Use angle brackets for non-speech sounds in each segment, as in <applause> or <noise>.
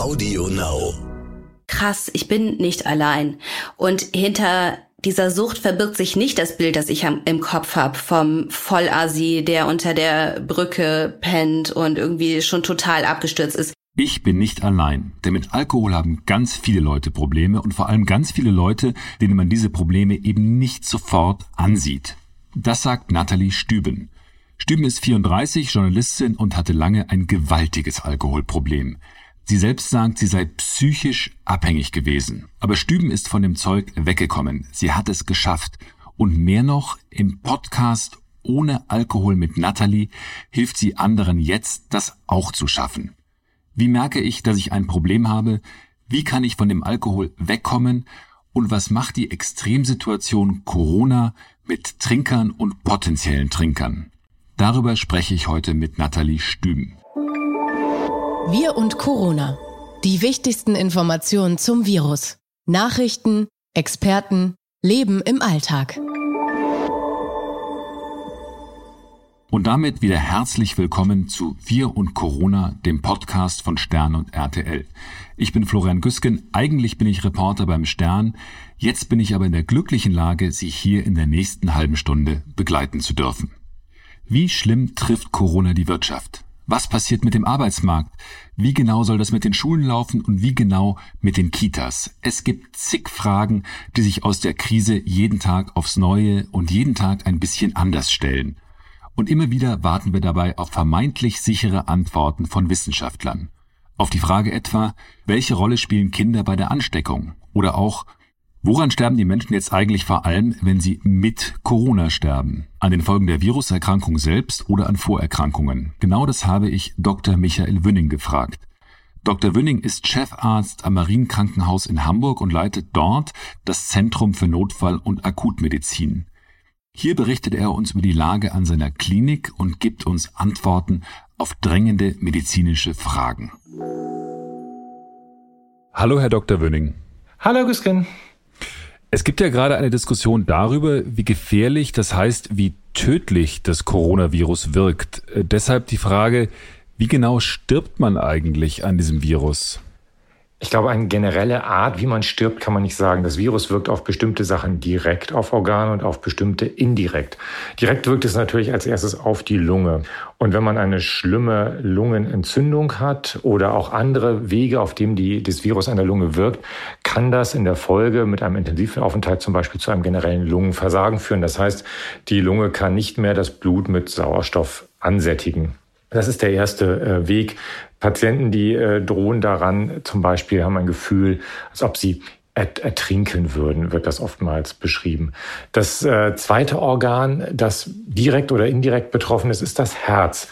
Audio Now. Krass, ich bin nicht allein. Und hinter dieser Sucht verbirgt sich nicht das Bild, das ich im Kopf habe vom Vollasi, der unter der Brücke pennt und irgendwie schon total abgestürzt ist. Ich bin nicht allein, denn mit Alkohol haben ganz viele Leute Probleme und vor allem ganz viele Leute, denen man diese Probleme eben nicht sofort ansieht. Das sagt Nathalie Stüben. Stüben ist 34, Journalistin und hatte lange ein gewaltiges Alkoholproblem. Sie selbst sagt, sie sei psychisch abhängig gewesen. Aber Stüben ist von dem Zeug weggekommen. Sie hat es geschafft. Und mehr noch, im Podcast Ohne Alkohol mit Natalie hilft sie anderen jetzt, das auch zu schaffen. Wie merke ich, dass ich ein Problem habe? Wie kann ich von dem Alkohol wegkommen? Und was macht die Extremsituation Corona mit Trinkern und potenziellen Trinkern? Darüber spreche ich heute mit Nathalie Stüben. Wir und Corona. Die wichtigsten Informationen zum Virus. Nachrichten, Experten, Leben im Alltag. Und damit wieder herzlich willkommen zu Wir und Corona, dem Podcast von Stern und RTL. Ich bin Florian Güsken, eigentlich bin ich Reporter beim Stern, jetzt bin ich aber in der glücklichen Lage, Sie hier in der nächsten halben Stunde begleiten zu dürfen. Wie schlimm trifft Corona die Wirtschaft? Was passiert mit dem Arbeitsmarkt? Wie genau soll das mit den Schulen laufen und wie genau mit den Kitas? Es gibt zig Fragen, die sich aus der Krise jeden Tag aufs Neue und jeden Tag ein bisschen anders stellen. Und immer wieder warten wir dabei auf vermeintlich sichere Antworten von Wissenschaftlern. Auf die Frage etwa, welche Rolle spielen Kinder bei der Ansteckung? Oder auch, Woran sterben die Menschen jetzt eigentlich vor allem, wenn sie mit Corona sterben? An den Folgen der Viruserkrankung selbst oder an Vorerkrankungen? Genau das habe ich Dr. Michael Wünning gefragt. Dr. Wünning ist Chefarzt am Marienkrankenhaus in Hamburg und leitet dort das Zentrum für Notfall- und Akutmedizin. Hier berichtet er uns über die Lage an seiner Klinik und gibt uns Antworten auf drängende medizinische Fragen. Hallo, Herr Dr. Wünning. Hallo, Güsken. Es gibt ja gerade eine Diskussion darüber, wie gefährlich, das heißt, wie tödlich das Coronavirus wirkt. Äh, deshalb die Frage, wie genau stirbt man eigentlich an diesem Virus? Ich glaube, eine generelle Art, wie man stirbt, kann man nicht sagen. Das Virus wirkt auf bestimmte Sachen direkt auf Organe und auf bestimmte indirekt. Direkt wirkt es natürlich als erstes auf die Lunge. Und wenn man eine schlimme Lungenentzündung hat oder auch andere Wege, auf denen die, das Virus an der Lunge wirkt, kann das in der Folge mit einem intensiven Aufenthalt zum Beispiel zu einem generellen Lungenversagen führen. Das heißt, die Lunge kann nicht mehr das Blut mit Sauerstoff ansättigen. Das ist der erste äh, Weg. Patienten, die äh, drohen daran, zum Beispiel haben ein Gefühl, als ob sie ertrinken würden, wird das oftmals beschrieben. Das äh, zweite Organ, das direkt oder indirekt betroffen ist, ist das Herz.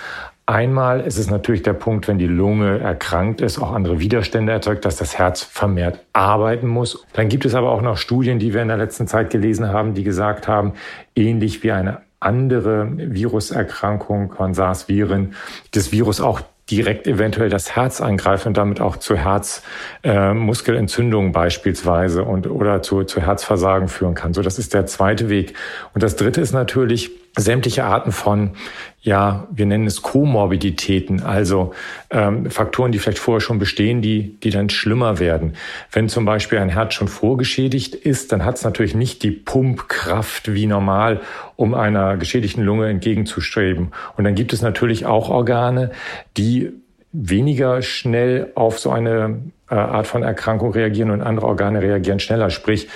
Einmal ist es natürlich der Punkt, wenn die Lunge erkrankt ist, auch andere Widerstände erzeugt, dass das Herz vermehrt arbeiten muss. Dann gibt es aber auch noch Studien, die wir in der letzten Zeit gelesen haben, die gesagt haben, ähnlich wie eine andere Viruserkrankung von SARS-Viren, das Virus auch direkt eventuell das Herz angreifen und damit auch zu Herzmuskelentzündungen äh, beispielsweise und oder zu, zu Herzversagen führen kann. So, das ist der zweite Weg. Und das dritte ist natürlich, sämtliche Arten von, ja, wir nennen es Komorbiditäten, also ähm, Faktoren, die vielleicht vorher schon bestehen, die, die dann schlimmer werden. Wenn zum Beispiel ein Herz schon vorgeschädigt ist, dann hat es natürlich nicht die Pumpkraft wie normal, um einer geschädigten Lunge entgegenzustreben. Und dann gibt es natürlich auch Organe, die weniger schnell auf so eine Art von Erkrankung reagieren und andere Organe reagieren schneller. Sprich,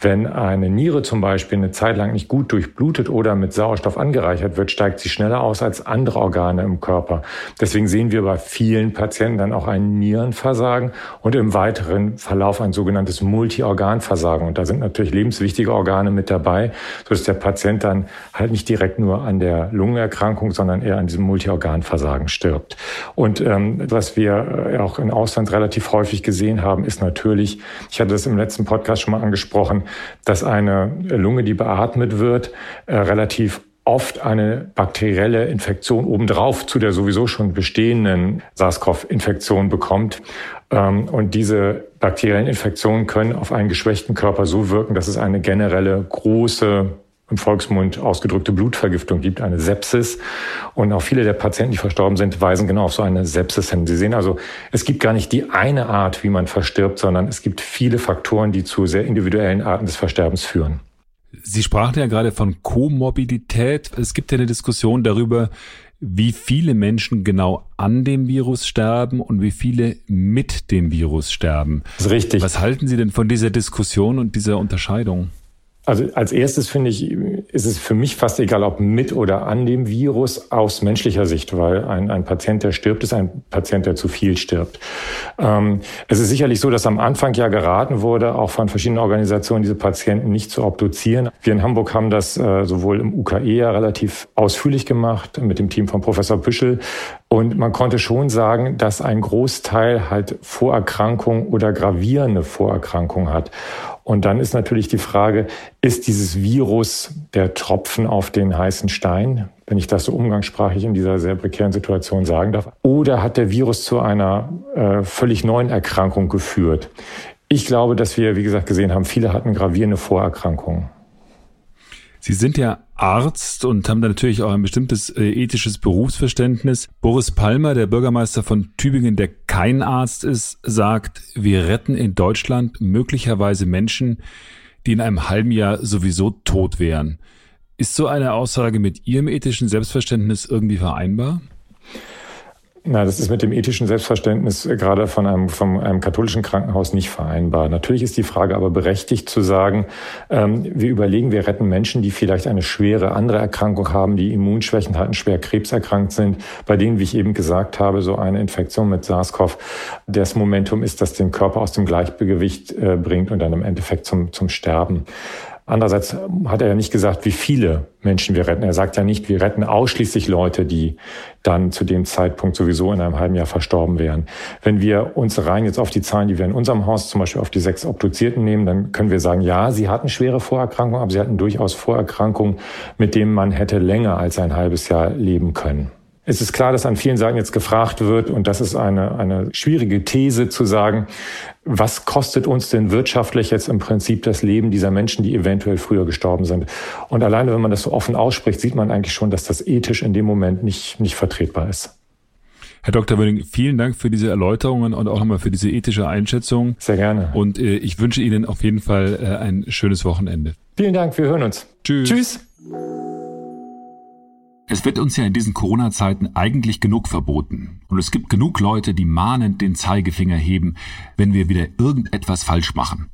wenn eine Niere zum Beispiel eine Zeit lang nicht gut durchblutet oder mit Sauerstoff angereichert wird, steigt sie schneller aus als andere Organe im Körper. Deswegen sehen wir bei vielen Patienten dann auch ein Nierenversagen und im weiteren Verlauf ein sogenanntes Multiorganversagen. Und da sind natürlich lebenswichtige Organe mit dabei, sodass der Patient dann halt nicht direkt nur an der Lungenerkrankung, sondern eher an diesem Multiorganversagen stirbt. Und ähm, was wir äh, auch in Ausland relativ häufig gesehen haben, ist natürlich, ich hatte das im letzten Podcast schon mal angesprochen, dass eine Lunge, die beatmet wird, äh, relativ oft eine bakterielle Infektion obendrauf zu der sowieso schon bestehenden SARS-CoV-Infektion bekommt. Ähm, und diese bakteriellen Infektionen können auf einen geschwächten Körper so wirken, dass es eine generelle große im Volksmund ausgedrückte Blutvergiftung gibt, eine Sepsis. Und auch viele der Patienten, die verstorben sind, weisen genau auf so eine Sepsis hin. Sie sehen also, es gibt gar nicht die eine Art, wie man verstirbt, sondern es gibt viele Faktoren, die zu sehr individuellen Arten des Versterbens führen. Sie sprachen ja gerade von Komorbidität. Es gibt ja eine Diskussion darüber, wie viele Menschen genau an dem Virus sterben und wie viele mit dem Virus sterben. Das ist richtig. Was halten Sie denn von dieser Diskussion und dieser Unterscheidung? Also als erstes finde ich, ist es für mich fast egal, ob mit oder an dem Virus aus menschlicher Sicht, weil ein, ein Patient, der stirbt, ist ein Patient, der zu viel stirbt. Ähm, es ist sicherlich so, dass am Anfang ja geraten wurde, auch von verschiedenen Organisationen, diese Patienten nicht zu obduzieren. Wir in Hamburg haben das äh, sowohl im UKE ja relativ ausführlich gemacht mit dem Team von Professor Püschel. Und man konnte schon sagen, dass ein Großteil halt Vorerkrankung oder gravierende Vorerkrankung hat. Und dann ist natürlich die Frage, ist dieses Virus der Tropfen auf den heißen Stein, wenn ich das so umgangssprachlich in dieser sehr prekären Situation sagen darf, oder hat der Virus zu einer äh, völlig neuen Erkrankung geführt? Ich glaube, dass wir, wie gesagt, gesehen haben, viele hatten gravierende Vorerkrankungen. Sie sind ja Arzt und haben da natürlich auch ein bestimmtes äh, ethisches Berufsverständnis. Boris Palmer, der Bürgermeister von Tübingen, der kein Arzt ist, sagt, wir retten in Deutschland möglicherweise Menschen, die in einem halben Jahr sowieso tot wären. Ist so eine Aussage mit Ihrem ethischen Selbstverständnis irgendwie vereinbar? Na, das ist mit dem ethischen Selbstverständnis gerade von einem, von einem katholischen Krankenhaus nicht vereinbar. Natürlich ist die Frage aber berechtigt zu sagen, ähm, wir überlegen, wir retten Menschen, die vielleicht eine schwere andere Erkrankung haben, die Immunschwächen hatten, schwer krebserkrankt sind, bei denen, wie ich eben gesagt habe, so eine Infektion mit SARS-CoV das Momentum ist, das den Körper aus dem Gleichgewicht äh, bringt und dann im Endeffekt zum, zum Sterben. Andererseits hat er ja nicht gesagt, wie viele Menschen wir retten. Er sagt ja nicht, wir retten ausschließlich Leute, die dann zu dem Zeitpunkt sowieso in einem halben Jahr verstorben wären. Wenn wir uns rein jetzt auf die Zahlen, die wir in unserem Haus zum Beispiel auf die sechs Obduzierten nehmen, dann können wir sagen, ja, sie hatten schwere Vorerkrankungen, aber sie hatten durchaus Vorerkrankungen, mit denen man hätte länger als ein halbes Jahr leben können. Es ist klar, dass an vielen Seiten jetzt gefragt wird, und das ist eine, eine schwierige These zu sagen, was kostet uns denn wirtschaftlich jetzt im Prinzip das Leben dieser Menschen, die eventuell früher gestorben sind? Und alleine, wenn man das so offen ausspricht, sieht man eigentlich schon, dass das ethisch in dem Moment nicht, nicht vertretbar ist. Herr Dr. Wöning, vielen Dank für diese Erläuterungen und auch nochmal für diese ethische Einschätzung. Sehr gerne. Und äh, ich wünsche Ihnen auf jeden Fall äh, ein schönes Wochenende. Vielen Dank, wir hören uns. Tschüss. Tschüss. Es wird uns ja in diesen Corona-Zeiten eigentlich genug verboten. Und es gibt genug Leute, die mahnend den Zeigefinger heben, wenn wir wieder irgendetwas falsch machen.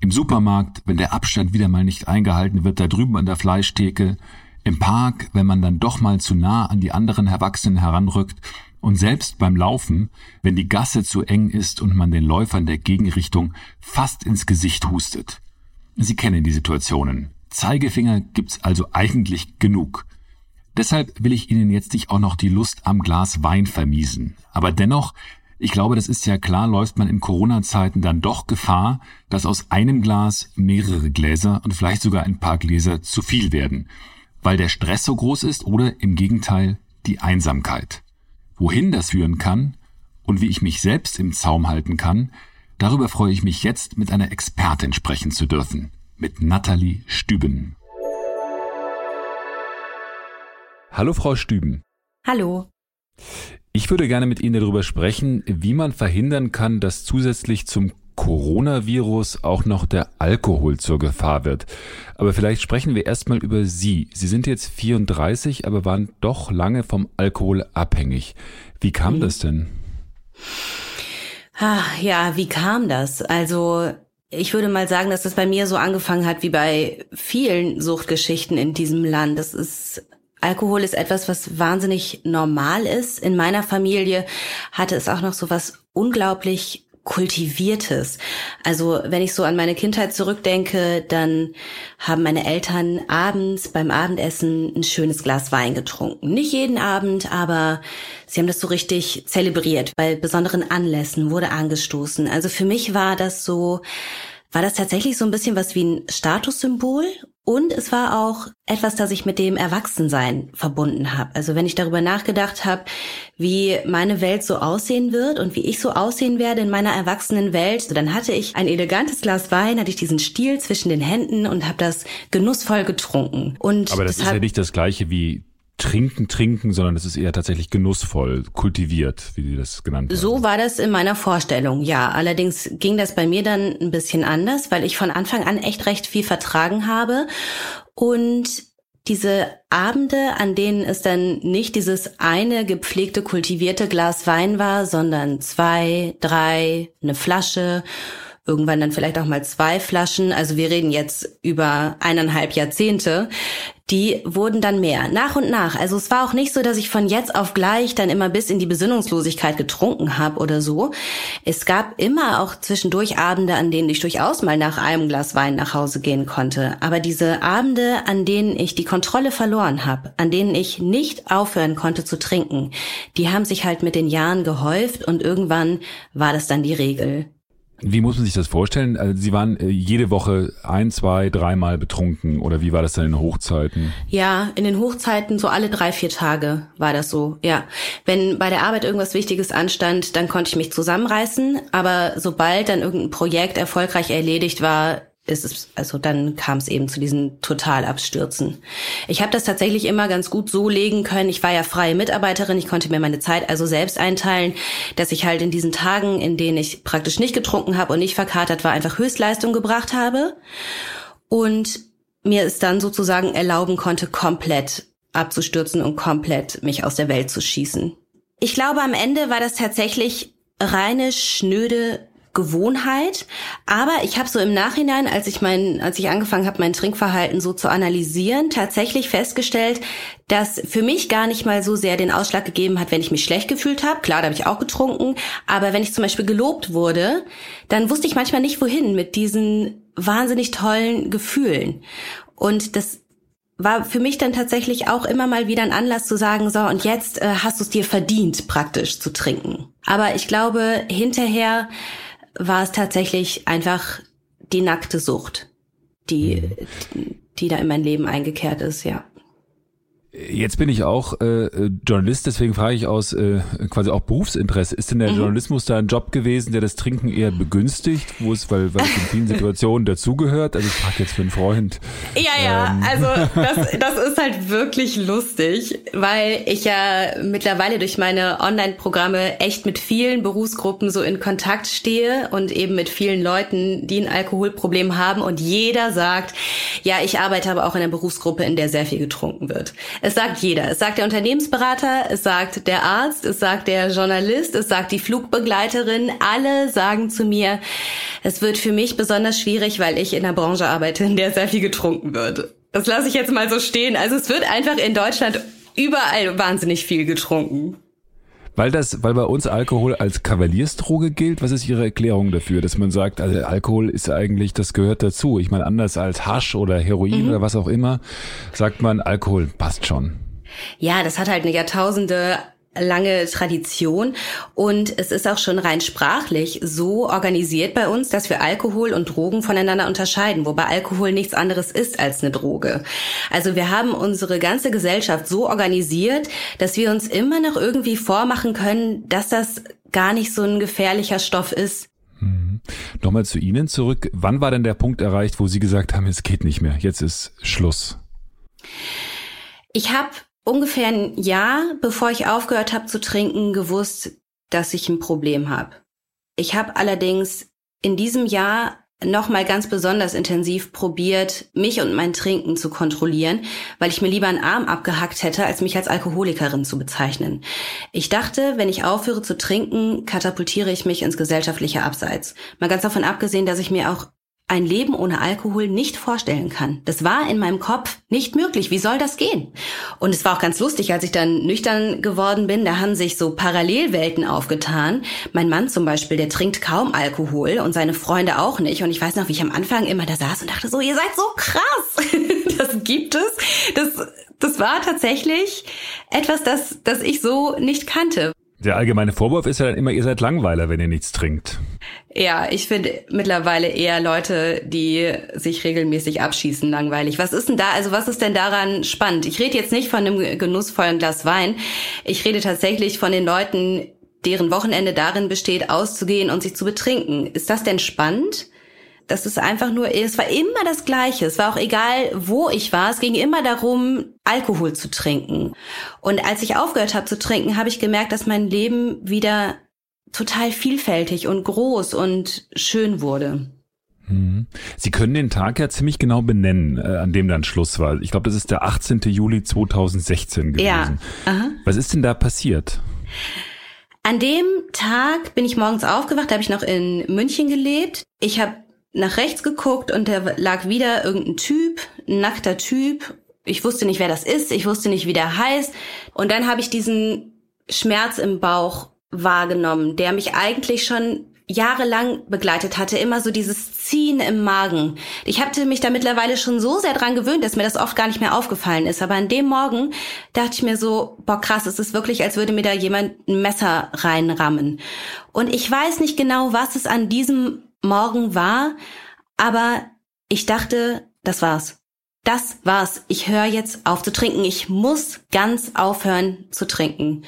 Im Supermarkt, wenn der Abstand wieder mal nicht eingehalten wird, da drüben an der Fleischtheke, im Park, wenn man dann doch mal zu nah an die anderen Erwachsenen heranrückt, und selbst beim Laufen, wenn die Gasse zu eng ist und man den Läufern der Gegenrichtung fast ins Gesicht hustet. Sie kennen die Situationen. Zeigefinger gibt's also eigentlich genug. Deshalb will ich Ihnen jetzt nicht auch noch die Lust am Glas Wein vermiesen. Aber dennoch, ich glaube, das ist ja klar, läuft man in Corona-Zeiten dann doch Gefahr, dass aus einem Glas mehrere Gläser und vielleicht sogar ein paar Gläser zu viel werden, weil der Stress so groß ist oder im Gegenteil die Einsamkeit. Wohin das führen kann und wie ich mich selbst im Zaum halten kann, darüber freue ich mich jetzt mit einer Expertin sprechen zu dürfen, mit Nathalie Stüben. Hallo Frau Stüben. Hallo. Ich würde gerne mit Ihnen darüber sprechen, wie man verhindern kann, dass zusätzlich zum Coronavirus auch noch der Alkohol zur Gefahr wird. Aber vielleicht sprechen wir erstmal über Sie. Sie sind jetzt 34, aber waren doch lange vom Alkohol abhängig. Wie kam mhm. das denn? Ah, ja, wie kam das? Also ich würde mal sagen, dass das bei mir so angefangen hat wie bei vielen Suchtgeschichten in diesem Land. Das ist Alkohol ist etwas, was wahnsinnig normal ist. In meiner Familie hatte es auch noch so was unglaublich kultiviertes. Also wenn ich so an meine Kindheit zurückdenke, dann haben meine Eltern abends beim Abendessen ein schönes Glas Wein getrunken. Nicht jeden Abend, aber sie haben das so richtig zelebriert. Bei besonderen Anlässen wurde angestoßen. Also für mich war das so, war das tatsächlich so ein bisschen was wie ein Statussymbol Und es war auch etwas, das ich mit dem Erwachsensein verbunden habe. Also wenn ich darüber nachgedacht habe, wie meine Welt so aussehen wird und wie ich so aussehen werde in meiner erwachsenen Welt, dann hatte ich ein elegantes Glas Wein, hatte ich diesen Stiel zwischen den Händen und habe das genussvoll getrunken. Und Aber das, das ist ja nicht das gleiche wie trinken, trinken, sondern es ist eher tatsächlich genussvoll, kultiviert, wie Sie das genannt haben. So war das in meiner Vorstellung, ja. Allerdings ging das bei mir dann ein bisschen anders, weil ich von Anfang an echt recht viel vertragen habe und diese Abende, an denen es dann nicht dieses eine gepflegte, kultivierte Glas Wein war, sondern zwei, drei, eine Flasche irgendwann dann vielleicht auch mal zwei Flaschen. Also wir reden jetzt über eineinhalb Jahrzehnte. Die wurden dann mehr, nach und nach. Also es war auch nicht so, dass ich von jetzt auf gleich dann immer bis in die Besinnungslosigkeit getrunken habe oder so. Es gab immer auch zwischendurch Abende, an denen ich durchaus mal nach einem Glas Wein nach Hause gehen konnte. Aber diese Abende, an denen ich die Kontrolle verloren habe, an denen ich nicht aufhören konnte zu trinken, die haben sich halt mit den Jahren gehäuft und irgendwann war das dann die Regel. Wie muss man sich das vorstellen? Also Sie waren äh, jede Woche ein, zwei, dreimal betrunken oder wie war das dann in den Hochzeiten? Ja, in den Hochzeiten so alle drei, vier Tage war das so, ja. Wenn bei der Arbeit irgendwas Wichtiges anstand, dann konnte ich mich zusammenreißen, aber sobald dann irgendein Projekt erfolgreich erledigt war, ist es, also dann kam es eben zu diesen Totalabstürzen. Ich habe das tatsächlich immer ganz gut so legen können. Ich war ja freie Mitarbeiterin, ich konnte mir meine Zeit also selbst einteilen, dass ich halt in diesen Tagen, in denen ich praktisch nicht getrunken habe und nicht verkatert war, einfach Höchstleistung gebracht habe und mir es dann sozusagen erlauben konnte, komplett abzustürzen und komplett mich aus der Welt zu schießen. Ich glaube, am Ende war das tatsächlich reine, schnöde Gewohnheit. Aber ich habe so im Nachhinein, als ich mein, als ich angefangen habe, mein Trinkverhalten so zu analysieren, tatsächlich festgestellt, dass für mich gar nicht mal so sehr den Ausschlag gegeben hat, wenn ich mich schlecht gefühlt habe. Klar, da habe ich auch getrunken. Aber wenn ich zum Beispiel gelobt wurde, dann wusste ich manchmal nicht, wohin mit diesen wahnsinnig tollen Gefühlen. Und das war für mich dann tatsächlich auch immer mal wieder ein Anlass zu sagen, so, und jetzt äh, hast du es dir verdient, praktisch zu trinken. Aber ich glaube, hinterher war es tatsächlich einfach die nackte Sucht, die, mhm. die da in mein Leben eingekehrt ist, ja. Jetzt bin ich auch äh, Journalist, deswegen frage ich aus äh, quasi auch Berufsinteresse. Ist denn der mhm. Journalismus da ein Job gewesen, der das Trinken eher begünstigt, wo es, weil, weil es in vielen Situationen dazugehört? Also ich frage jetzt für einen Freund. Ja, ja, ähm. also das, das ist halt wirklich lustig, weil ich ja mittlerweile durch meine Online-Programme echt mit vielen Berufsgruppen so in Kontakt stehe und eben mit vielen Leuten, die ein Alkoholproblem haben und jeder sagt, ja, ich arbeite aber auch in einer Berufsgruppe, in der sehr viel getrunken wird. Es sagt jeder. Es sagt der Unternehmensberater, es sagt der Arzt, es sagt der Journalist, es sagt die Flugbegleiterin. Alle sagen zu mir, es wird für mich besonders schwierig, weil ich in einer Branche arbeite, in der sehr viel getrunken wird. Das lasse ich jetzt mal so stehen. Also es wird einfach in Deutschland überall wahnsinnig viel getrunken. Weil das, weil bei uns Alkohol als Kavaliersdroge gilt, was ist Ihre Erklärung dafür, dass man sagt, also Alkohol ist eigentlich, das gehört dazu. Ich meine, anders als Hasch oder Heroin mhm. oder was auch immer, sagt man, Alkohol passt schon. Ja, das hat halt eine Jahrtausende lange Tradition und es ist auch schon rein sprachlich so organisiert bei uns, dass wir Alkohol und Drogen voneinander unterscheiden, wobei Alkohol nichts anderes ist als eine Droge. Also wir haben unsere ganze Gesellschaft so organisiert, dass wir uns immer noch irgendwie vormachen können, dass das gar nicht so ein gefährlicher Stoff ist. Mhm. Nochmal zu Ihnen zurück. Wann war denn der Punkt erreicht, wo Sie gesagt haben, es geht nicht mehr, jetzt ist Schluss? Ich habe ungefähr ein Jahr, bevor ich aufgehört habe zu trinken, gewusst, dass ich ein Problem habe. Ich habe allerdings in diesem Jahr nochmal ganz besonders intensiv probiert, mich und mein Trinken zu kontrollieren, weil ich mir lieber einen Arm abgehackt hätte, als mich als Alkoholikerin zu bezeichnen. Ich dachte, wenn ich aufhöre zu trinken, katapultiere ich mich ins gesellschaftliche Abseits. Mal ganz davon abgesehen, dass ich mir auch ein Leben ohne Alkohol nicht vorstellen kann. Das war in meinem Kopf nicht möglich. Wie soll das gehen? Und es war auch ganz lustig, als ich dann nüchtern geworden bin, da haben sich so Parallelwelten aufgetan. Mein Mann zum Beispiel, der trinkt kaum Alkohol und seine Freunde auch nicht. Und ich weiß noch, wie ich am Anfang immer da saß und dachte so, ihr seid so krass. <laughs> das gibt es. Das, das war tatsächlich etwas, das, das ich so nicht kannte. Der allgemeine Vorwurf ist ja dann immer, ihr seid Langweiler, wenn ihr nichts trinkt. Ja, ich finde mittlerweile eher Leute, die sich regelmäßig abschießen, langweilig. Was ist denn da, also was ist denn daran spannend? Ich rede jetzt nicht von einem genussvollen Glas Wein. Ich rede tatsächlich von den Leuten, deren Wochenende darin besteht, auszugehen und sich zu betrinken. Ist das denn spannend? Das ist einfach nur, es war immer das Gleiche. Es war auch egal, wo ich war. Es ging immer darum, Alkohol zu trinken. Und als ich aufgehört habe zu trinken, habe ich gemerkt, dass mein Leben wieder total vielfältig und groß und schön wurde. Mhm. Sie können den Tag ja ziemlich genau benennen, äh, an dem dann Schluss war. Ich glaube, das ist der 18. Juli 2016 gewesen. Ja. Aha. Was ist denn da passiert? An dem Tag bin ich morgens aufgewacht, da habe ich noch in München gelebt. Ich habe nach rechts geguckt und da lag wieder irgendein Typ, ein nackter Typ. Ich wusste nicht, wer das ist, ich wusste nicht, wie der heißt. Und dann habe ich diesen Schmerz im Bauch wahrgenommen, der mich eigentlich schon jahrelang begleitet hatte, immer so dieses Ziehen im Magen. Ich hatte mich da mittlerweile schon so sehr dran gewöhnt, dass mir das oft gar nicht mehr aufgefallen ist. Aber an dem Morgen dachte ich mir so, boah krass, es ist wirklich, als würde mir da jemand ein Messer reinrammen. Und ich weiß nicht genau, was es an diesem Morgen war, aber ich dachte, das war's. Das war's. Ich höre jetzt auf zu trinken. Ich muss ganz aufhören zu trinken.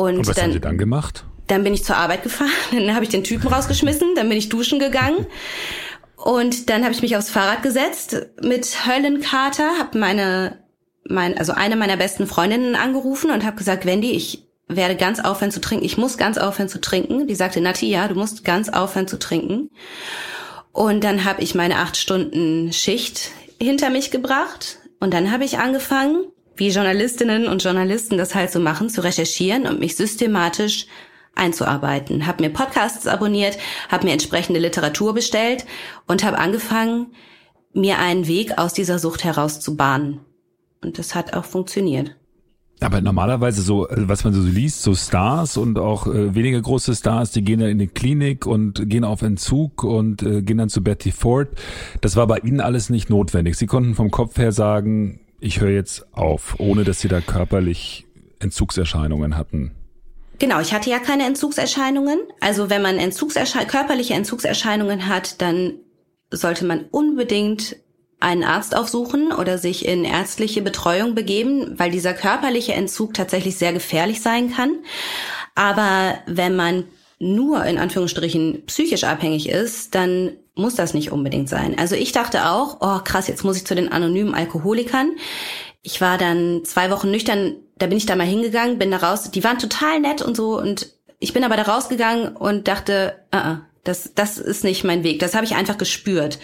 Und, Und was dann, haben Sie dann gemacht? Dann bin ich zur Arbeit gefahren, <laughs> dann habe ich den Typen rausgeschmissen, dann bin ich duschen gegangen. Und dann habe ich mich aufs Fahrrad gesetzt mit Höllenkater, habe meine, mein, also eine meiner besten Freundinnen angerufen und habe gesagt, Wendy, ich werde ganz aufhören zu trinken. Ich muss ganz aufhören zu trinken. Die sagte, Nati, ja, du musst ganz aufhören zu trinken. Und dann habe ich meine acht Stunden Schicht hinter mich gebracht. Und dann habe ich angefangen, wie Journalistinnen und Journalisten das halt so machen, zu recherchieren und mich systematisch einzuarbeiten. Habe mir Podcasts abonniert, habe mir entsprechende Literatur bestellt und habe angefangen, mir einen Weg aus dieser Sucht herauszubahnen. Und das hat auch funktioniert. Aber normalerweise so, äh, was man so liest, so Stars und auch äh, weniger große Stars, die gehen dann in die Klinik und gehen auf Entzug und äh, gehen dann zu Betty Ford. Das war bei Ihnen alles nicht notwendig. Sie konnten vom Kopf her sagen, ich höre jetzt auf, ohne dass Sie da körperlich Entzugserscheinungen hatten. Genau, ich hatte ja keine Entzugserscheinungen. Also wenn man Entzugsersche körperliche Entzugserscheinungen hat, dann sollte man unbedingt einen Arzt aufsuchen oder sich in ärztliche Betreuung begeben, weil dieser körperliche Entzug tatsächlich sehr gefährlich sein kann. Aber wenn man nur in Anführungsstrichen psychisch abhängig ist, dann muss das nicht unbedingt sein. Also ich dachte auch, oh krass, jetzt muss ich zu den anonymen Alkoholikern. Ich war dann zwei Wochen nüchtern, da bin ich da mal hingegangen, bin da raus. Die waren total nett und so und ich bin aber da rausgegangen und dachte, uh -uh, das, das ist nicht mein Weg. Das habe ich einfach gespürt.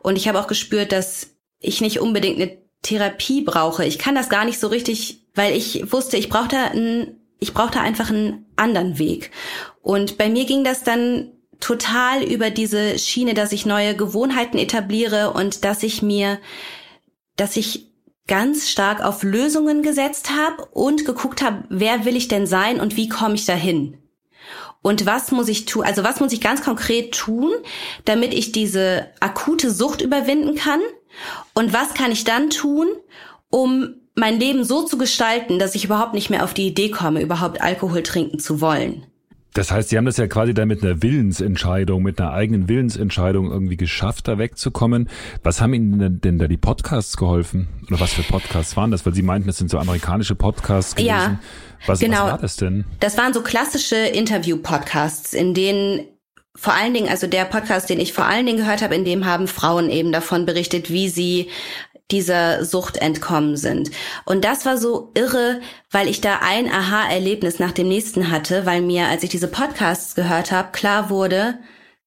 Und ich habe auch gespürt, dass ich nicht unbedingt eine Therapie brauche. Ich kann das gar nicht so richtig, weil ich wusste, ich brauchte einen, ich brauchte einfach einen anderen Weg. Und bei mir ging das dann total über diese Schiene, dass ich neue Gewohnheiten etabliere und dass ich mir, dass ich ganz stark auf Lösungen gesetzt habe und geguckt habe, wer will ich denn sein und wie komme ich dahin? Und was muss ich tun? Also was muss ich ganz konkret tun, damit ich diese akute Sucht überwinden kann? Und was kann ich dann tun, um mein Leben so zu gestalten, dass ich überhaupt nicht mehr auf die Idee komme, überhaupt Alkohol trinken zu wollen? Das heißt, Sie haben das ja quasi dann mit einer Willensentscheidung, mit einer eigenen Willensentscheidung irgendwie geschafft, da wegzukommen. Was haben Ihnen denn da die Podcasts geholfen? Oder was für Podcasts waren das? Weil Sie meinten, das sind so amerikanische Podcasts gewesen. Ja, was, genau. was war das denn? Das waren so klassische Interview-Podcasts, in denen vor allen Dingen, also der Podcast, den ich vor allen Dingen gehört habe, in dem haben Frauen eben davon berichtet, wie sie dieser Sucht entkommen sind. Und das war so irre, weil ich da ein Aha-Erlebnis nach dem nächsten hatte, weil mir, als ich diese Podcasts gehört habe, klar wurde,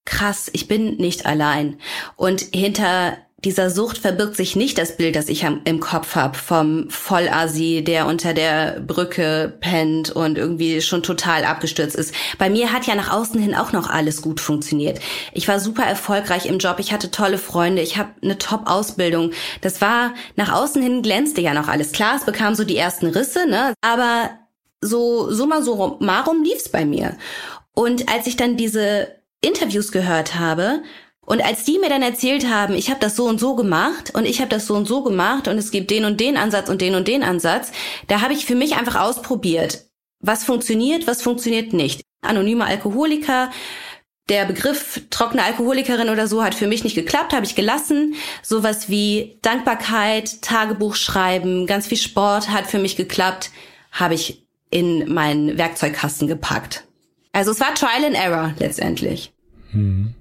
krass, ich bin nicht allein. Und hinter dieser Sucht verbirgt sich nicht das Bild, das ich im Kopf habe vom Vollasi, der unter der Brücke pennt und irgendwie schon total abgestürzt ist. Bei mir hat ja nach außen hin auch noch alles gut funktioniert. Ich war super erfolgreich im Job, ich hatte tolle Freunde, ich habe eine Top-Ausbildung. Das war nach außen hin glänzte ja noch alles. Klar, es bekam so die ersten Risse, ne? Aber so summa summarum lief's bei mir. Und als ich dann diese Interviews gehört habe, und als die mir dann erzählt haben, ich habe das so und so gemacht und ich habe das so und so gemacht und es gibt den und den Ansatz und den und den Ansatz, da habe ich für mich einfach ausprobiert. was funktioniert, was funktioniert nicht. Anonyme Alkoholiker, der Begriff trockene Alkoholikerin oder so hat für mich nicht geklappt, habe ich gelassen. Sowas wie Dankbarkeit, Tagebuch schreiben, ganz viel Sport hat für mich geklappt, habe ich in meinen Werkzeugkasten gepackt. Also es war Trial and Error letztendlich. Hm.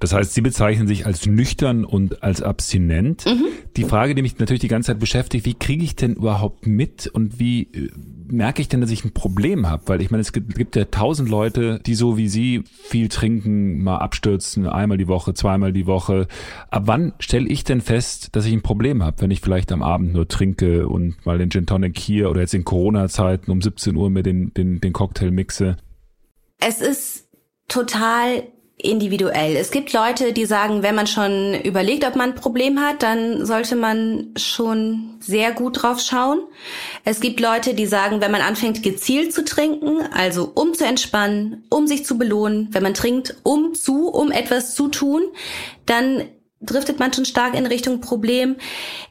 Das heißt, Sie bezeichnen sich als nüchtern und als abstinent. Mhm. Die Frage, die mich natürlich die ganze Zeit beschäftigt, wie kriege ich denn überhaupt mit und wie äh, merke ich denn, dass ich ein Problem habe? Weil ich meine, es gibt, gibt ja tausend Leute, die so wie Sie viel trinken, mal abstürzen, einmal die Woche, zweimal die Woche. Ab wann stelle ich denn fest, dass ich ein Problem habe, wenn ich vielleicht am Abend nur trinke und mal den Gin Tonic hier oder jetzt in Corona-Zeiten um 17 Uhr mir den, den, den Cocktail mixe? Es ist total individuell. Es gibt Leute, die sagen, wenn man schon überlegt, ob man ein Problem hat, dann sollte man schon sehr gut drauf schauen. Es gibt Leute, die sagen, wenn man anfängt gezielt zu trinken, also um zu entspannen, um sich zu belohnen, wenn man trinkt, um zu, um etwas zu tun, dann driftet man schon stark in Richtung Problem.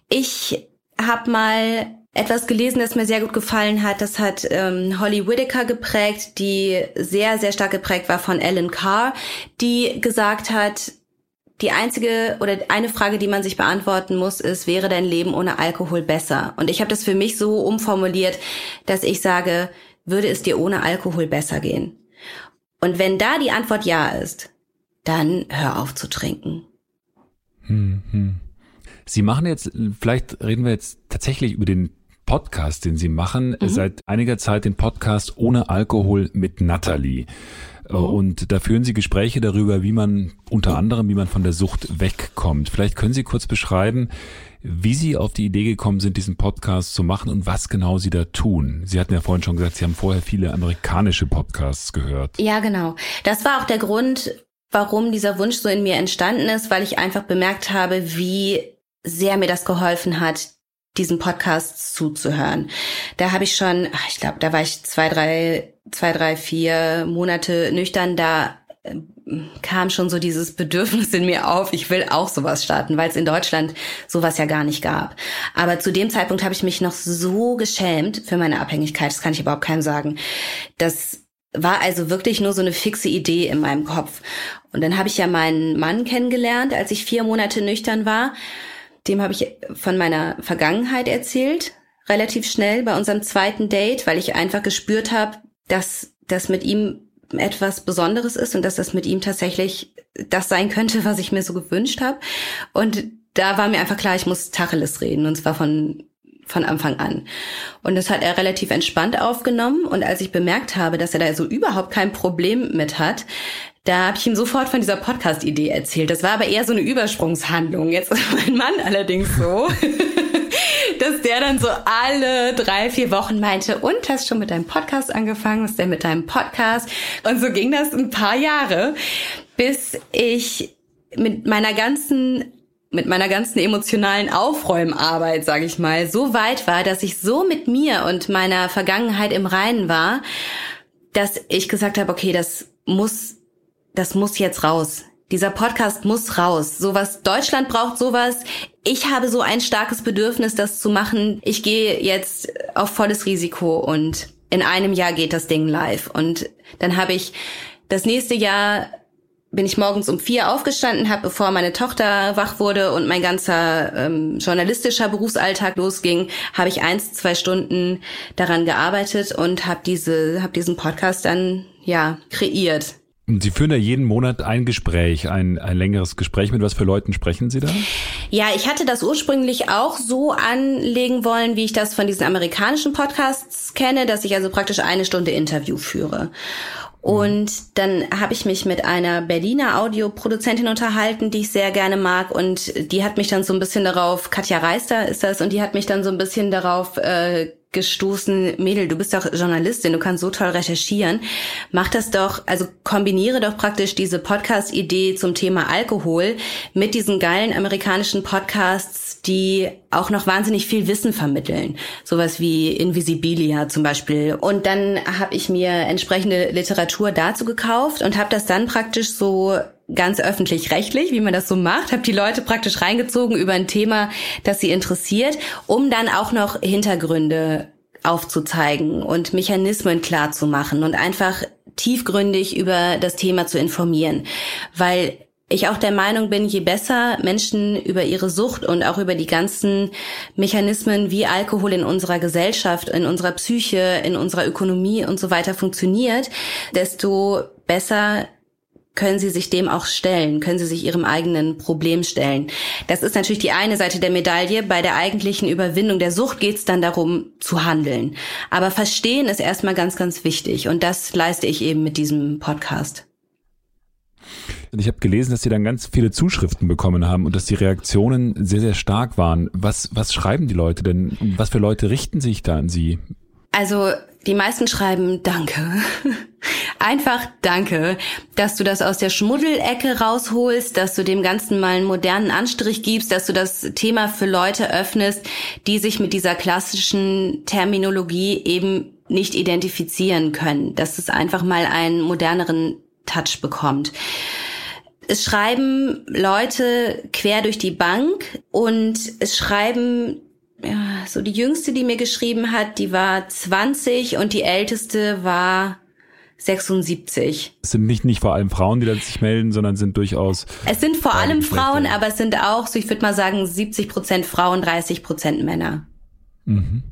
Ich habe mal etwas gelesen, das mir sehr gut gefallen hat. Das hat ähm, Holly Whitaker geprägt, die sehr, sehr stark geprägt war von Ellen Carr, die gesagt hat, die einzige oder eine Frage, die man sich beantworten muss, ist, wäre dein Leben ohne Alkohol besser? Und ich habe das für mich so umformuliert, dass ich sage, würde es dir ohne Alkohol besser gehen? Und wenn da die Antwort ja ist, dann hör auf zu trinken. Hm, hm. Sie machen jetzt, vielleicht reden wir jetzt tatsächlich über den Podcast, den Sie machen, mhm. seit einiger Zeit den Podcast Ohne Alkohol mit Natalie. Äh, oh. Und da führen Sie Gespräche darüber, wie man unter anderem, wie man von der Sucht wegkommt. Vielleicht können Sie kurz beschreiben, wie Sie auf die Idee gekommen sind, diesen Podcast zu machen und was genau Sie da tun. Sie hatten ja vorhin schon gesagt, Sie haben vorher viele amerikanische Podcasts gehört. Ja, genau. Das war auch der Grund, warum dieser Wunsch so in mir entstanden ist, weil ich einfach bemerkt habe, wie sehr mir das geholfen hat, diesen Podcast zuzuhören. Da habe ich schon, ich glaube, da war ich zwei, drei, zwei, drei, vier Monate nüchtern. Da äh, kam schon so dieses Bedürfnis in mir auf, ich will auch sowas starten, weil es in Deutschland sowas ja gar nicht gab. Aber zu dem Zeitpunkt habe ich mich noch so geschämt für meine Abhängigkeit, das kann ich überhaupt keinem sagen. Das war also wirklich nur so eine fixe Idee in meinem Kopf. Und dann habe ich ja meinen Mann kennengelernt, als ich vier Monate nüchtern war. Dem habe ich von meiner Vergangenheit erzählt, relativ schnell bei unserem zweiten Date, weil ich einfach gespürt habe, dass das mit ihm etwas Besonderes ist und dass das mit ihm tatsächlich das sein könnte, was ich mir so gewünscht habe. Und da war mir einfach klar, ich muss Tacheles reden und zwar von von Anfang an. Und das hat er relativ entspannt aufgenommen. Und als ich bemerkt habe, dass er da so überhaupt kein Problem mit hat, da habe ich ihm sofort von dieser Podcast-Idee erzählt. Das war aber eher so eine Übersprungshandlung. Jetzt ist <laughs> mein Mann allerdings so, <laughs> dass der dann so alle drei, vier Wochen meinte, und hast schon mit deinem Podcast angefangen? Ist denn mit deinem Podcast? Und so ging das ein paar Jahre, bis ich mit meiner ganzen mit meiner ganzen emotionalen Aufräumarbeit, sage ich mal, so weit war, dass ich so mit mir und meiner Vergangenheit im Reinen war, dass ich gesagt habe, okay, das muss das muss jetzt raus. Dieser Podcast muss raus. Sowas, Deutschland braucht sowas. Ich habe so ein starkes Bedürfnis, das zu machen. Ich gehe jetzt auf volles Risiko und in einem Jahr geht das Ding live. Und dann habe ich das nächste Jahr bin ich morgens um vier aufgestanden, habe bevor meine Tochter wach wurde und mein ganzer ähm, journalistischer Berufsalltag losging, habe ich eins, zwei Stunden daran gearbeitet und habe diese, habe diesen Podcast dann ja kreiert. Sie führen ja jeden Monat ein Gespräch, ein, ein längeres Gespräch. Mit was für Leuten sprechen Sie da? Ja, ich hatte das ursprünglich auch so anlegen wollen, wie ich das von diesen amerikanischen Podcasts kenne, dass ich also praktisch eine Stunde Interview führe. Und dann habe ich mich mit einer Berliner Audioproduzentin unterhalten, die ich sehr gerne mag. Und die hat mich dann so ein bisschen darauf, Katja Reister ist das, und die hat mich dann so ein bisschen darauf äh, gestoßen, Mädel, du bist doch Journalistin, du kannst so toll recherchieren. Mach das doch, also kombiniere doch praktisch diese Podcast-Idee zum Thema Alkohol mit diesen geilen amerikanischen Podcasts, die auch noch wahnsinnig viel Wissen vermitteln. Sowas wie Invisibilia zum Beispiel. Und dann habe ich mir entsprechende Literatur dazu gekauft und habe das dann praktisch so ganz öffentlich-rechtlich, wie man das so macht, habe die Leute praktisch reingezogen über ein Thema, das sie interessiert, um dann auch noch Hintergründe aufzuzeigen und Mechanismen klar zu machen und einfach tiefgründig über das Thema zu informieren, weil ich auch der Meinung bin, je besser Menschen über ihre Sucht und auch über die ganzen Mechanismen wie Alkohol in unserer Gesellschaft, in unserer Psyche, in unserer Ökonomie und so weiter funktioniert, desto besser können sie sich dem auch stellen, können sie sich ihrem eigenen Problem stellen. Das ist natürlich die eine Seite der Medaille. Bei der eigentlichen Überwindung der Sucht geht es dann darum zu handeln. Aber verstehen ist erstmal ganz, ganz wichtig. Und das leiste ich eben mit diesem Podcast. Und ich habe gelesen, dass Sie dann ganz viele Zuschriften bekommen haben und dass die Reaktionen sehr, sehr stark waren. Was, was schreiben die Leute denn? Was für Leute richten sich da an Sie? Also die meisten schreiben Danke. <laughs> Einfach Danke, dass du das aus der Schmuddelecke rausholst, dass du dem Ganzen mal einen modernen Anstrich gibst, dass du das Thema für Leute öffnest, die sich mit dieser klassischen Terminologie eben nicht identifizieren können, dass es einfach mal einen moderneren Touch bekommt. Es schreiben Leute quer durch die Bank und es schreiben ja, so die jüngste, die mir geschrieben hat, die war 20 und die älteste war 76. Es sind nicht, nicht vor allem Frauen, die sich melden, sondern sind durchaus. Es sind vor allem Frauen, aber es sind auch, so ich würde mal sagen, 70 Prozent Frauen, 30 Prozent Männer. Mhm.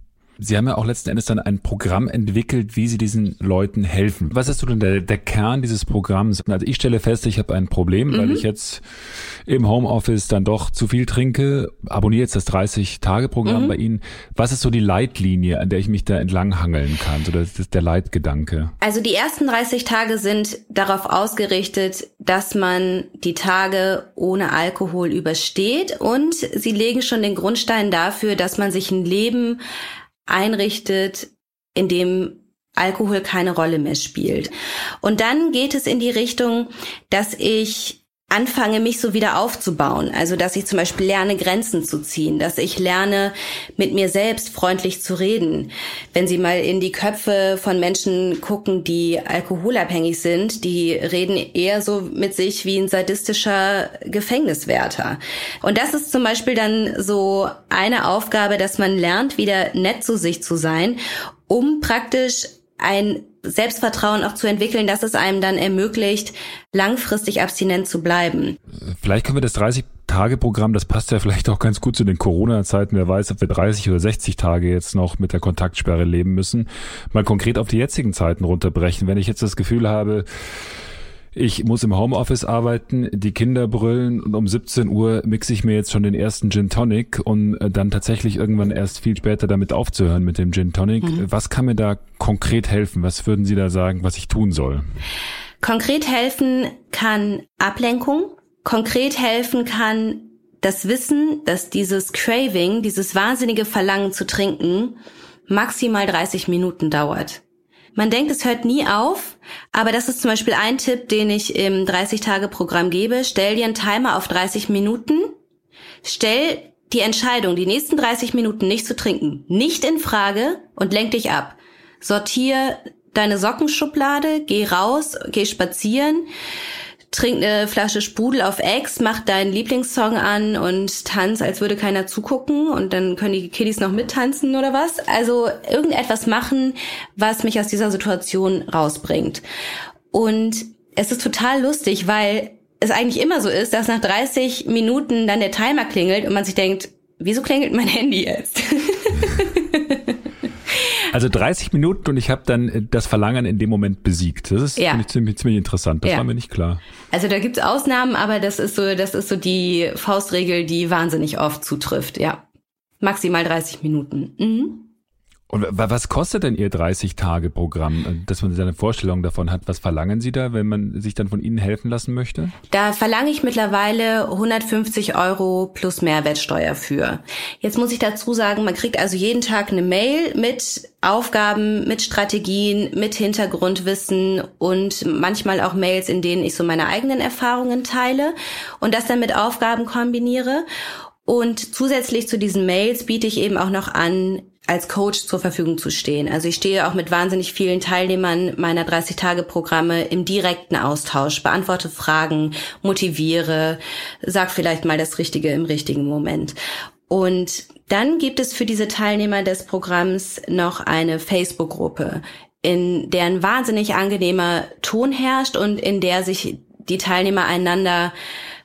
Sie haben ja auch letzten Endes dann ein Programm entwickelt, wie Sie diesen Leuten helfen. Was ist so denn der, der Kern dieses Programms? Also ich stelle fest, ich habe ein Problem, mhm. weil ich jetzt im Homeoffice dann doch zu viel trinke. Abonniere jetzt das 30-Tage-Programm mhm. bei Ihnen. Was ist so die Leitlinie, an der ich mich da entlang hangeln kann? So das ist der Leitgedanke. Also die ersten 30 Tage sind darauf ausgerichtet, dass man die Tage ohne Alkohol übersteht und sie legen schon den Grundstein dafür, dass man sich ein Leben einrichtet, in dem Alkohol keine Rolle mehr spielt. Und dann geht es in die Richtung, dass ich anfange, mich so wieder aufzubauen. Also, dass ich zum Beispiel lerne, Grenzen zu ziehen, dass ich lerne, mit mir selbst freundlich zu reden. Wenn Sie mal in die Köpfe von Menschen gucken, die alkoholabhängig sind, die reden eher so mit sich wie ein sadistischer Gefängniswärter. Und das ist zum Beispiel dann so eine Aufgabe, dass man lernt, wieder nett zu sich zu sein, um praktisch ein Selbstvertrauen auch zu entwickeln, dass es einem dann ermöglicht, langfristig abstinent zu bleiben. Vielleicht können wir das 30 Tage-Programm, das passt ja vielleicht auch ganz gut zu den Corona-Zeiten. Wer weiß, ob wir 30 oder 60 Tage jetzt noch mit der Kontaktsperre leben müssen. Mal konkret auf die jetzigen Zeiten runterbrechen. Wenn ich jetzt das Gefühl habe, ich muss im Homeoffice arbeiten, die Kinder brüllen und um 17 Uhr mixe ich mir jetzt schon den ersten Gin Tonic, um äh, dann tatsächlich irgendwann erst viel später damit aufzuhören mit dem Gin Tonic. Mhm. Was kann mir da konkret helfen? Was würden Sie da sagen, was ich tun soll? Konkret helfen kann Ablenkung. Konkret helfen kann das Wissen, dass dieses Craving, dieses wahnsinnige Verlangen zu trinken, maximal 30 Minuten dauert. Man denkt, es hört nie auf, aber das ist zum Beispiel ein Tipp, den ich im 30-Tage-Programm gebe. Stell dir einen Timer auf 30 Minuten. Stell die Entscheidung, die nächsten 30 Minuten nicht zu trinken, nicht in Frage und lenk dich ab. Sortier deine Sockenschublade, geh raus, geh spazieren, trink eine Flasche Sprudel auf Ex, mach deinen Lieblingssong an und tanz, als würde keiner zugucken und dann können die Kiddies noch mittanzen oder was. Also irgendetwas machen, was mich aus dieser Situation rausbringt. Und es ist total lustig, weil es eigentlich immer so ist, dass nach 30 Minuten dann der Timer klingelt und man sich denkt, wieso klingelt mein Handy jetzt? <laughs> Also 30 Minuten und ich habe dann äh, das Verlangen in dem Moment besiegt. Das ist ja. ich, ziemlich, ziemlich interessant. Das ja. war mir nicht klar. Also da gibt's Ausnahmen, aber das ist so, das ist so die Faustregel, die wahnsinnig oft zutrifft. Ja, maximal 30 Minuten. Mhm. Und was kostet denn Ihr 30-Tage-Programm, äh, dass man eine Vorstellung davon hat? Was verlangen Sie da, wenn man sich dann von Ihnen helfen lassen möchte? Da verlange ich mittlerweile 150 Euro plus Mehrwertsteuer für. Jetzt muss ich dazu sagen, man kriegt also jeden Tag eine Mail mit Aufgaben, mit Strategien, mit Hintergrundwissen und manchmal auch Mails, in denen ich so meine eigenen Erfahrungen teile und das dann mit Aufgaben kombiniere. Und zusätzlich zu diesen Mails biete ich eben auch noch an, als Coach zur Verfügung zu stehen. Also ich stehe auch mit wahnsinnig vielen Teilnehmern meiner 30-Tage-Programme im direkten Austausch, beantworte Fragen, motiviere, sag vielleicht mal das Richtige im richtigen Moment. Und dann gibt es für diese Teilnehmer des Programms noch eine Facebook-Gruppe, in der ein wahnsinnig angenehmer Ton herrscht und in der sich die Teilnehmer einander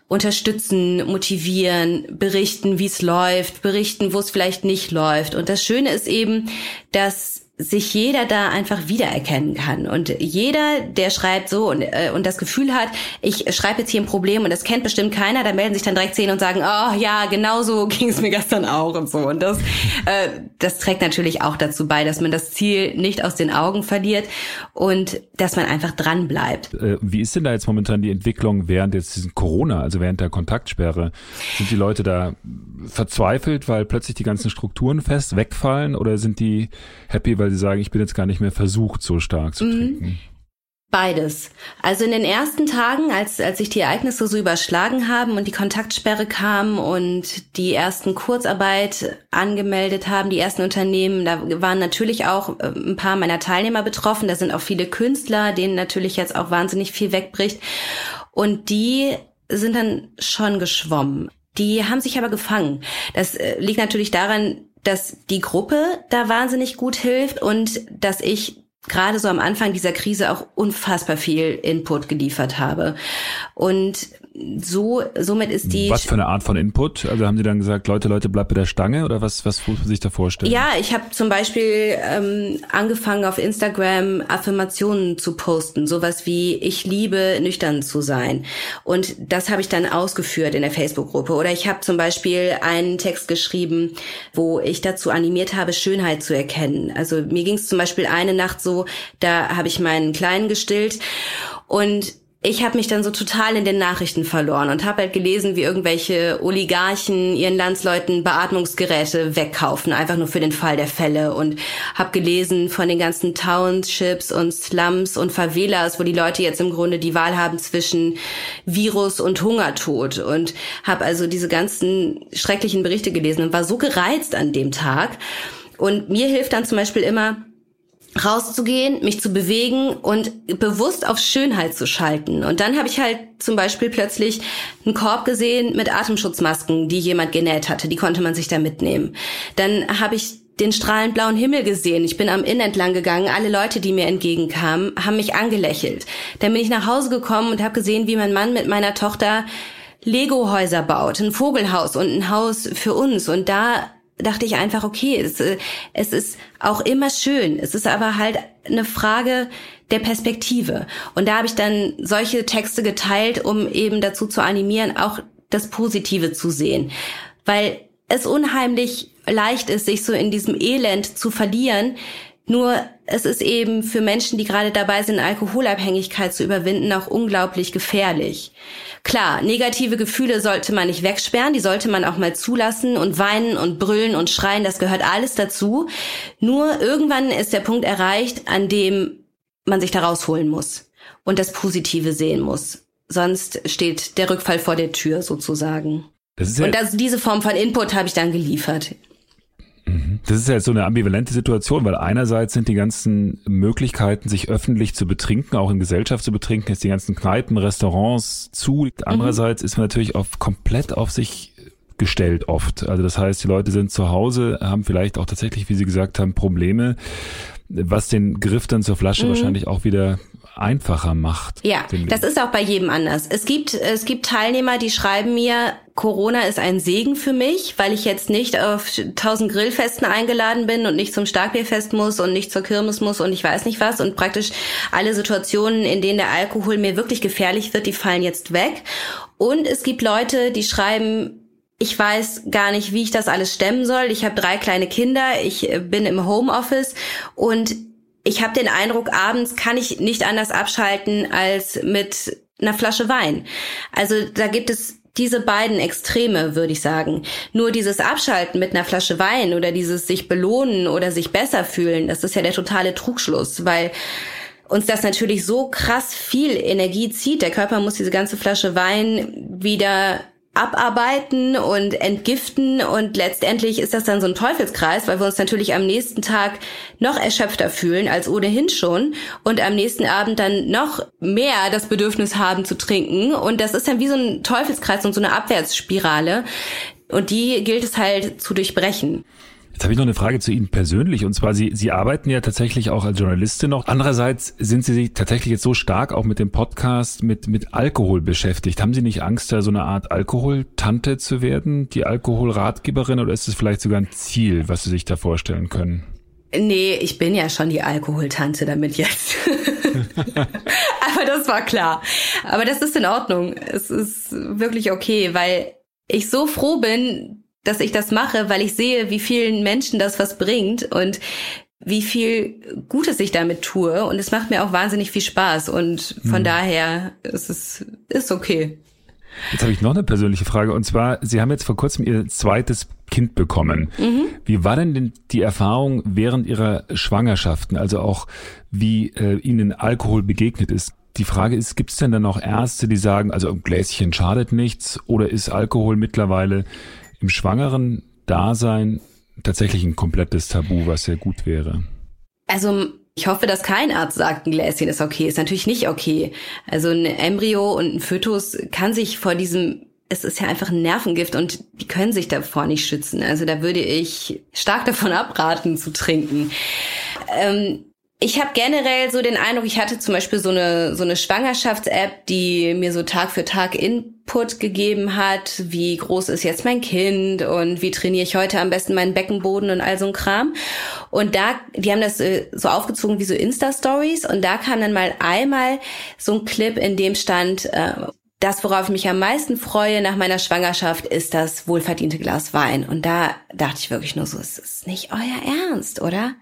unterstützen, motivieren, berichten, wie es läuft, berichten, wo es vielleicht nicht läuft. Und das Schöne ist eben, dass sich jeder da einfach wiedererkennen kann. Und jeder, der schreibt so und, äh, und das Gefühl hat, ich schreibe jetzt hier ein Problem und das kennt bestimmt keiner, da melden sich dann direkt zehn und sagen, oh ja, genau so <laughs> ging es mir gestern auch und so. Und das, äh, das trägt natürlich auch dazu bei, dass man das Ziel nicht aus den Augen verliert und dass man einfach dran bleibt. Äh, wie ist denn da jetzt momentan die Entwicklung während jetzt diesen Corona, also während der Kontaktsperre? Sind die Leute da verzweifelt, weil plötzlich die ganzen Strukturen fest wegfallen oder sind die happy, weil sie sagen, ich bin jetzt gar nicht mehr versucht, so stark zu mhm. trinken? Beides. Also in den ersten Tagen, als, als sich die Ereignisse so überschlagen haben und die Kontaktsperre kam und die ersten Kurzarbeit angemeldet haben, die ersten Unternehmen, da waren natürlich auch äh, ein paar meiner Teilnehmer betroffen. Da sind auch viele Künstler, denen natürlich jetzt auch wahnsinnig viel wegbricht. Und die sind dann schon geschwommen. Die haben sich aber gefangen. Das äh, liegt natürlich daran, dass die Gruppe da wahnsinnig gut hilft und dass ich gerade so am Anfang dieser Krise auch unfassbar viel Input geliefert habe. Und so, somit ist die. Was für eine Art von Input? Also haben Sie dann gesagt, Leute, Leute, bleibt bei der Stange oder was, was muss man sich da vorstellen? Ja, ich habe zum Beispiel ähm, angefangen auf Instagram Affirmationen zu posten, sowas wie ich liebe nüchtern zu sein. Und das habe ich dann ausgeführt in der Facebook-Gruppe. Oder ich habe zum Beispiel einen Text geschrieben, wo ich dazu animiert habe, Schönheit zu erkennen. Also mir ging es zum Beispiel eine Nacht so, da habe ich meinen Kleinen gestillt und ich habe mich dann so total in den Nachrichten verloren und habe halt gelesen, wie irgendwelche Oligarchen ihren Landsleuten Beatmungsgeräte wegkaufen, einfach nur für den Fall der Fälle. Und habe gelesen von den ganzen Townships und Slums und Favelas, wo die Leute jetzt im Grunde die Wahl haben zwischen Virus und Hungertod. Und habe also diese ganzen schrecklichen Berichte gelesen und war so gereizt an dem Tag. Und mir hilft dann zum Beispiel immer, rauszugehen, mich zu bewegen und bewusst auf Schönheit zu schalten. Und dann habe ich halt zum Beispiel plötzlich einen Korb gesehen mit Atemschutzmasken, die jemand genäht hatte. Die konnte man sich da mitnehmen. Dann habe ich den strahlend blauen Himmel gesehen. Ich bin am Inn entlang gegangen. Alle Leute, die mir entgegenkamen, haben mich angelächelt. Dann bin ich nach Hause gekommen und habe gesehen, wie mein Mann mit meiner Tochter Lego-Häuser baut, ein Vogelhaus und ein Haus für uns. Und da dachte ich einfach, okay, es, äh, es ist auch immer schön. Es ist aber halt eine Frage der Perspektive. Und da habe ich dann solche Texte geteilt, um eben dazu zu animieren, auch das Positive zu sehen. Weil es unheimlich leicht ist, sich so in diesem Elend zu verlieren. Nur es ist eben für Menschen, die gerade dabei sind, Alkoholabhängigkeit zu überwinden, auch unglaublich gefährlich. Klar, negative Gefühle sollte man nicht wegsperren, die sollte man auch mal zulassen und weinen und brüllen und schreien, das gehört alles dazu. Nur irgendwann ist der Punkt erreicht, an dem man sich da rausholen muss und das Positive sehen muss. Sonst steht der Rückfall vor der Tür sozusagen. Das ja und das, diese Form von Input habe ich dann geliefert. Das ist ja jetzt so eine ambivalente Situation, weil einerseits sind die ganzen Möglichkeiten, sich öffentlich zu betrinken, auch in Gesellschaft zu betrinken, jetzt die ganzen Kneipen, Restaurants zu. Andererseits mhm. ist man natürlich auf, komplett auf sich gestellt oft. Also das heißt, die Leute sind zu Hause, haben vielleicht auch tatsächlich, wie Sie gesagt haben, Probleme, was den Griff dann zur Flasche mhm. wahrscheinlich auch wieder einfacher macht. Ja, das ist auch bei jedem anders. Es gibt, es gibt Teilnehmer, die schreiben mir, Corona ist ein Segen für mich, weil ich jetzt nicht auf tausend Grillfesten eingeladen bin und nicht zum Starkbierfest muss und nicht zur Kirmes muss und ich weiß nicht was und praktisch alle Situationen, in denen der Alkohol mir wirklich gefährlich wird, die fallen jetzt weg. Und es gibt Leute, die schreiben, ich weiß gar nicht, wie ich das alles stemmen soll. Ich habe drei kleine Kinder, ich bin im Homeoffice und ich habe den Eindruck, abends kann ich nicht anders abschalten als mit einer Flasche Wein. Also da gibt es diese beiden Extreme, würde ich sagen. Nur dieses Abschalten mit einer Flasche Wein oder dieses sich belohnen oder sich besser fühlen, das ist ja der totale Trugschluss, weil uns das natürlich so krass viel Energie zieht. Der Körper muss diese ganze Flasche Wein wieder abarbeiten und entgiften. Und letztendlich ist das dann so ein Teufelskreis, weil wir uns natürlich am nächsten Tag noch erschöpfter fühlen als ohnehin schon und am nächsten Abend dann noch mehr das Bedürfnis haben zu trinken. Und das ist dann wie so ein Teufelskreis und so eine Abwärtsspirale, Und die gilt es halt zu durchbrechen. Jetzt habe ich noch eine Frage zu Ihnen persönlich. Und zwar, Sie, Sie arbeiten ja tatsächlich auch als Journalistin noch. Andererseits sind Sie sich tatsächlich jetzt so stark auch mit dem Podcast mit, mit Alkohol beschäftigt. Haben Sie nicht Angst, da so eine Art Alkoholtante zu werden, die Alkoholratgeberin, oder ist es vielleicht sogar ein Ziel, was Sie sich da vorstellen können? Nee, ich bin ja schon die Alkoholtante damit jetzt. <laughs> Aber das war klar. Aber das ist in Ordnung. Es ist wirklich okay, weil ich so froh bin, dass ich das mache, weil ich sehe, wie vielen Menschen das was bringt und wie viel Gutes ich damit tue. Und es macht mir auch wahnsinnig viel Spaß. Und von mhm. daher ist es ist okay. Jetzt habe ich noch eine persönliche Frage. Und zwar, Sie haben jetzt vor kurzem Ihr zweites Kind bekommen. Mhm. Wie war denn die Erfahrung während Ihrer Schwangerschaften? Also auch, wie äh, Ihnen Alkohol begegnet ist? Die Frage ist, gibt es denn dann auch Ärzte, die sagen, also ein Gläschen schadet nichts? Oder ist Alkohol mittlerweile im schwangeren Dasein tatsächlich ein komplettes Tabu, was sehr gut wäre? Also ich hoffe, dass kein Arzt sagt, ein Gläschen ist okay. Ist natürlich nicht okay. Also ein Embryo und ein Fötus kann sich vor diesem es ist ja einfach ein Nervengift und die können sich davor nicht schützen. Also da würde ich stark davon abraten zu trinken. Ähm, ich habe generell so den Eindruck, ich hatte zum Beispiel so eine, so eine Schwangerschafts-App, die mir so Tag für Tag Input gegeben hat. Wie groß ist jetzt mein Kind und wie trainiere ich heute am besten meinen Beckenboden und all so ein Kram. Und da, die haben das äh, so aufgezogen wie so Insta-Stories und da kam dann mal einmal so ein Clip, in dem stand, äh, das, worauf ich mich am meisten freue nach meiner Schwangerschaft, ist das wohlverdiente Glas Wein. Und da dachte ich wirklich nur so, es ist nicht euer Ernst, oder?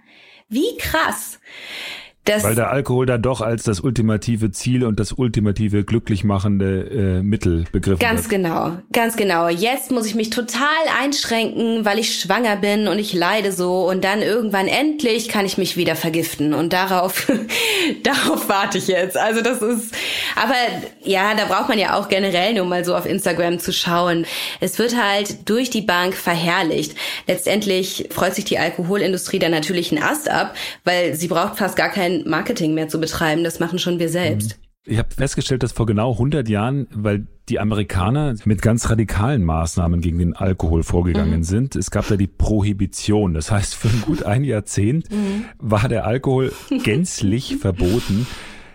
Wie krass. Das Weil der Alkohol da doch als das ultimative Ziel und das ultimative glücklich machende äh, Mittel begriffen Ganz wird. genau, ganz genau. Jetzt muss ich mich total einschränken, weil ich schwanger bin und ich leide so und dann irgendwann endlich kann ich mich wieder vergiften und darauf, <laughs> darauf warte ich jetzt. Also das ist, aber ja, da braucht man ja auch generell nur mal so auf Instagram zu schauen. Es wird halt durch die Bank verherrlicht. Letztendlich freut sich die Alkoholindustrie dann natürlich einen Ast ab, weil sie braucht fast gar keinen kein Marketing mehr zu betreiben. Das machen schon wir selbst. Mhm. Ich habe festgestellt, dass vor genau 100 Jahren, weil die Amerikaner mit ganz radikalen Maßnahmen gegen den Alkohol vorgegangen mhm. sind, es gab da die Prohibition. Das heißt, für gut ein Jahrzehnt mhm. war der Alkohol <laughs> gänzlich verboten.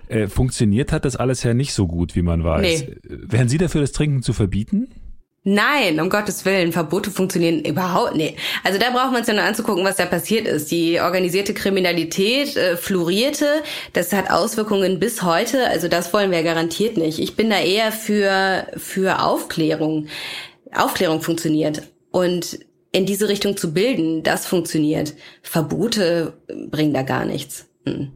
Äh, funktioniert hat das alles ja nicht so gut, wie man weiß. Nee. Wären Sie dafür, das Trinken zu verbieten? Nein, um Gottes Willen, Verbote funktionieren überhaupt nicht. Also da braucht man uns ja nur anzugucken, was da passiert ist. Die organisierte Kriminalität äh, florierte, das hat Auswirkungen bis heute, also das wollen wir garantiert nicht. Ich bin da eher für, für Aufklärung. Aufklärung funktioniert. Und in diese Richtung zu bilden, das funktioniert. Verbote bringen da gar nichts. Hm.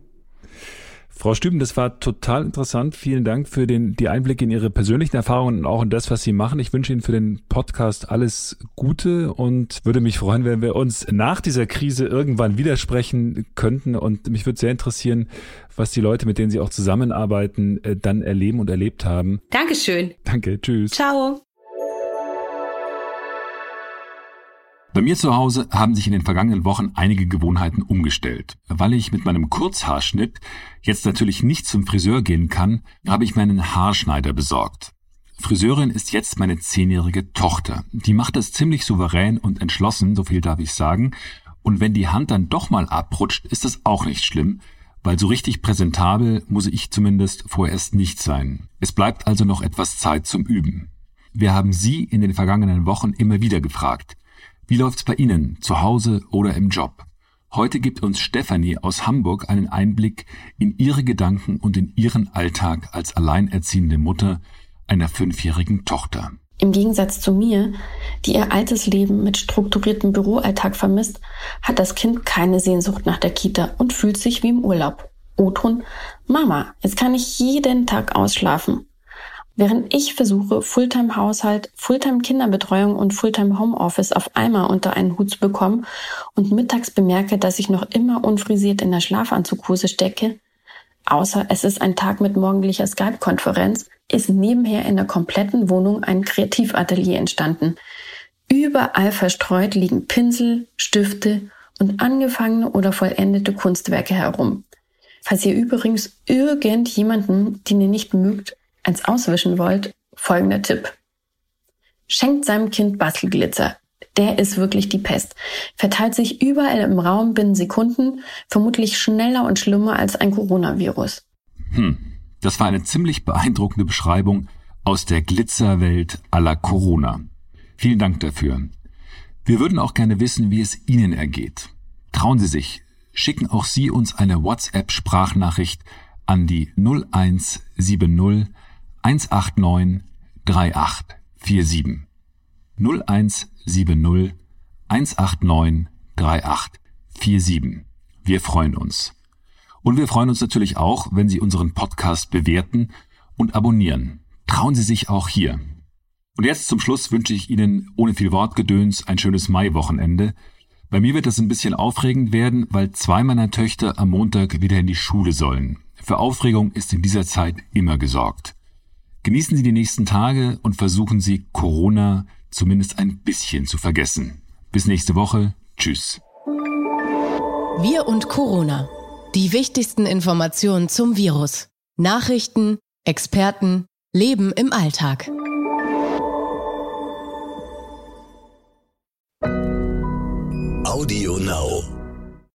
Frau Stüben, das war total interessant. Vielen Dank für den, die Einblicke in Ihre persönlichen Erfahrungen und auch in das, was Sie machen. Ich wünsche Ihnen für den Podcast alles Gute und würde mich freuen, wenn wir uns nach dieser Krise irgendwann widersprechen könnten. Und mich würde sehr interessieren, was die Leute, mit denen Sie auch zusammenarbeiten, äh, dann erleben und erlebt haben. Dankeschön. Danke. Tschüss. Ciao. Bei mir zu Hause haben sich in den vergangenen Wochen einige Gewohnheiten umgestellt. Weil ich mit meinem Kurzhaarschnitt jetzt natürlich nicht zum Friseur gehen kann, habe ich meinen Haarschneider besorgt. Friseurin ist jetzt meine zehnjährige Tochter. Die macht das ziemlich souverän und entschlossen, so viel darf ich sagen. Und wenn die Hand dann doch mal abrutscht, ist das auch nicht schlimm, weil so richtig präsentabel muss ich zumindest vorerst nicht sein. Es bleibt also noch etwas Zeit zum Üben. Wir haben Sie in den vergangenen Wochen immer wieder gefragt. Wie läuft's bei Ihnen, zu Hause oder im Job? Heute gibt uns Stefanie aus Hamburg einen Einblick in ihre Gedanken und in ihren Alltag als alleinerziehende Mutter einer fünfjährigen Tochter. Im Gegensatz zu mir, die ihr altes Leben mit strukturiertem Büroalltag vermisst, hat das Kind keine Sehnsucht nach der Kita und fühlt sich wie im Urlaub. Oton, Mama, jetzt kann ich jeden Tag ausschlafen. Während ich versuche, Fulltime-Haushalt, Fulltime-Kinderbetreuung und Fulltime-Homeoffice auf einmal unter einen Hut zu bekommen und mittags bemerke, dass ich noch immer unfrisiert in der Schlafanzughose stecke, außer es ist ein Tag mit morgendlicher Skype-Konferenz, ist nebenher in der kompletten Wohnung ein Kreativatelier entstanden. Überall verstreut liegen Pinsel, Stifte und angefangene oder vollendete Kunstwerke herum. Falls ihr übrigens irgendjemanden, den ihr nicht mögt, eins auswischen wollt, folgender Tipp. Schenkt seinem Kind Bastelglitzer. Der ist wirklich die Pest. Verteilt sich überall im Raum binnen Sekunden, vermutlich schneller und schlimmer als ein Coronavirus. Hm, das war eine ziemlich beeindruckende Beschreibung aus der Glitzerwelt aller Corona. Vielen Dank dafür. Wir würden auch gerne wissen, wie es Ihnen ergeht. Trauen Sie sich, schicken auch Sie uns eine WhatsApp-Sprachnachricht an die 0170 189 3847. 0170 189 3847. Wir freuen uns. Und wir freuen uns natürlich auch, wenn Sie unseren Podcast bewerten und abonnieren. Trauen Sie sich auch hier. Und jetzt zum Schluss wünsche ich Ihnen ohne viel Wortgedöns ein schönes Maiwochenende. Bei mir wird es ein bisschen aufregend werden, weil zwei meiner Töchter am Montag wieder in die Schule sollen. Für Aufregung ist in dieser Zeit immer gesorgt. Genießen Sie die nächsten Tage und versuchen Sie Corona zumindest ein bisschen zu vergessen. Bis nächste Woche. Tschüss. Wir und Corona. Die wichtigsten Informationen zum Virus. Nachrichten, Experten, Leben im Alltag. Audio Now.